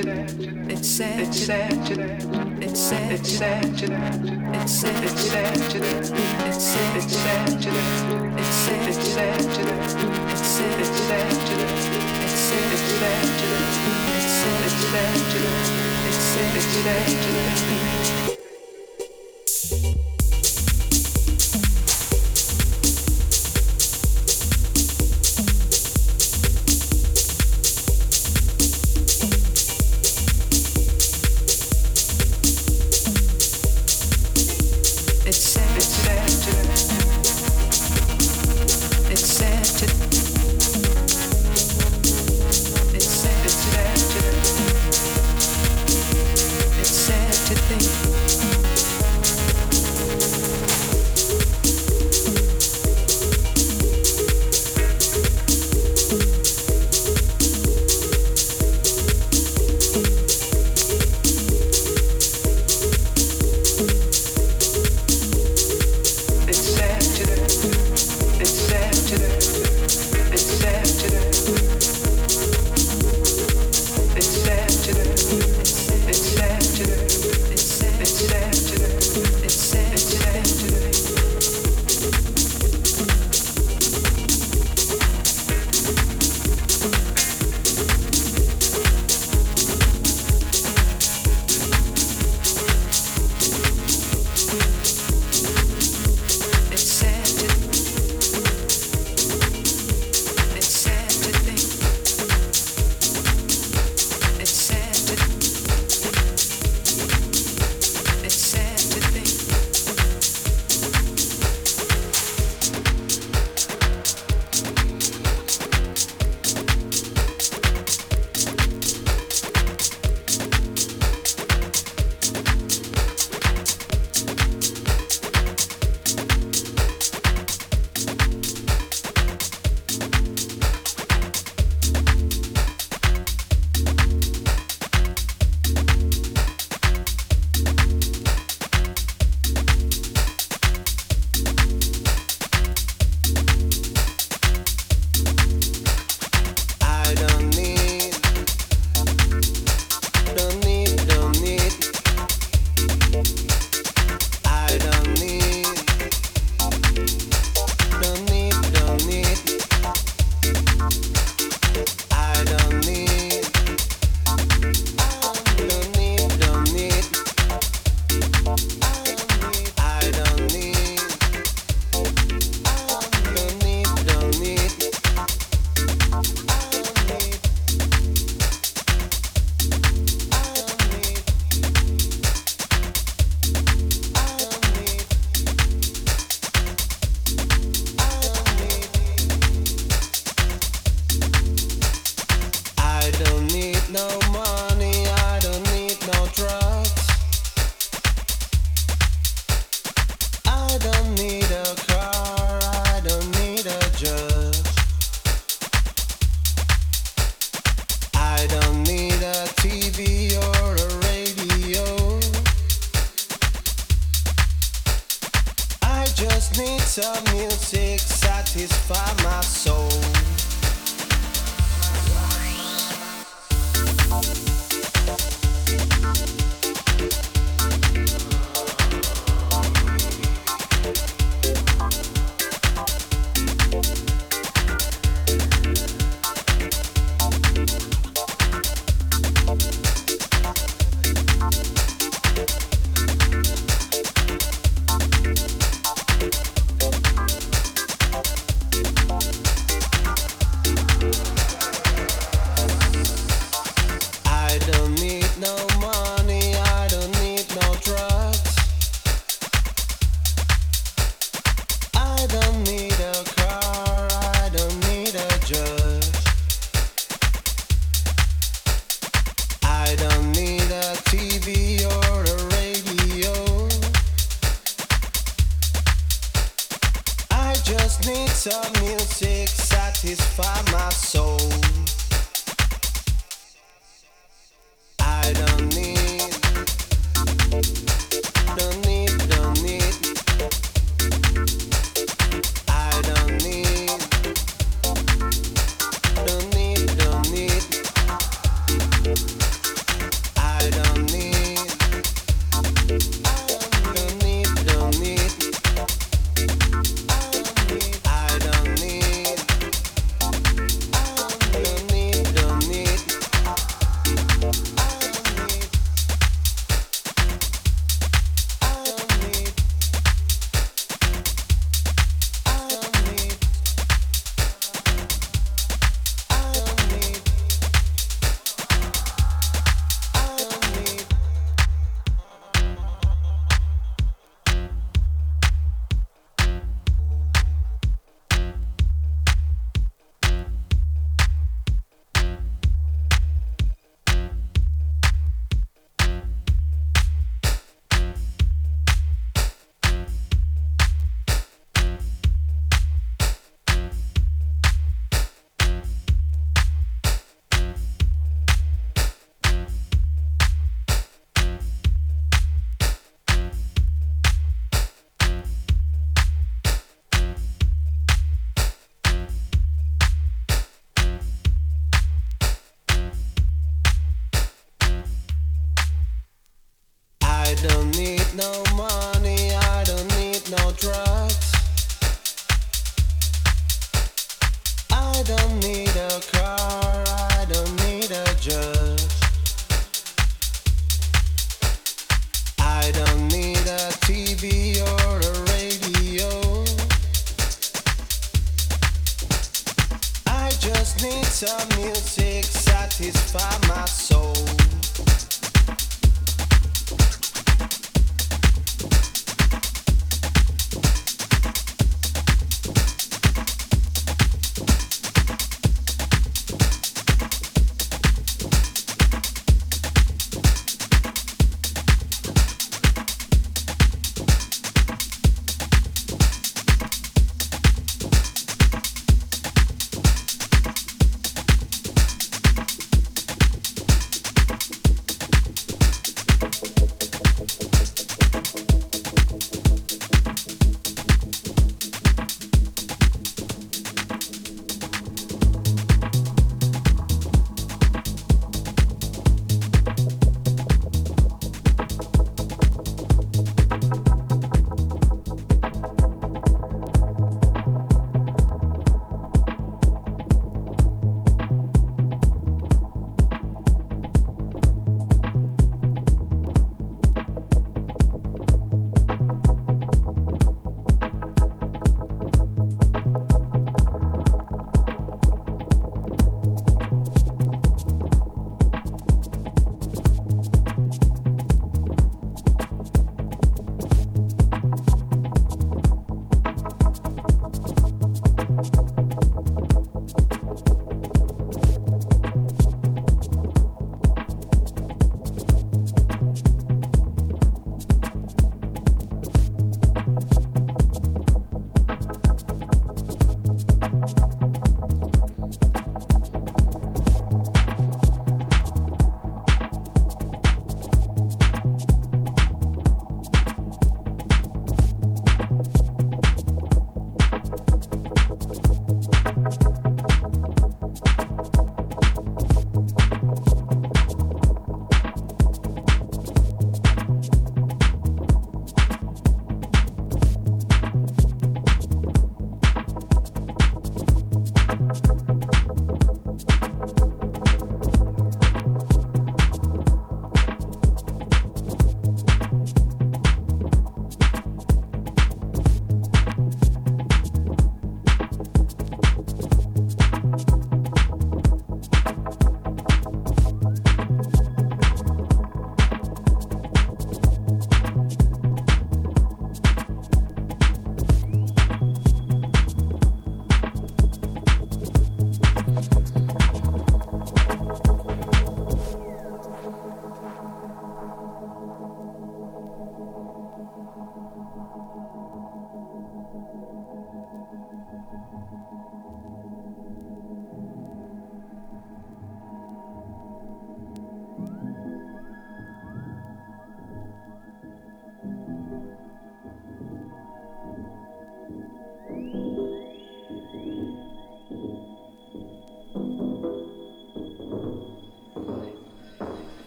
It's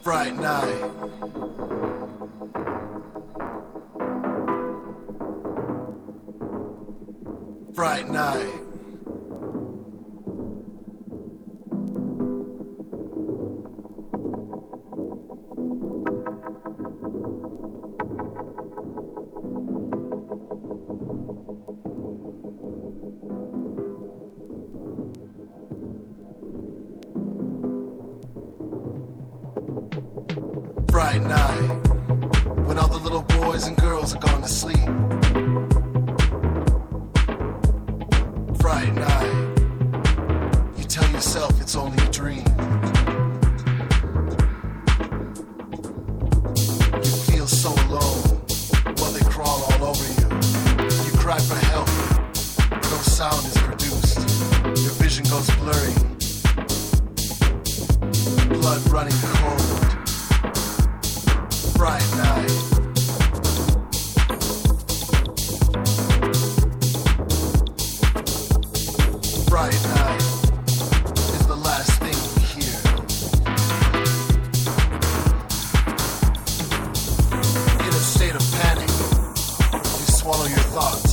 Fright night. Fright thoughts.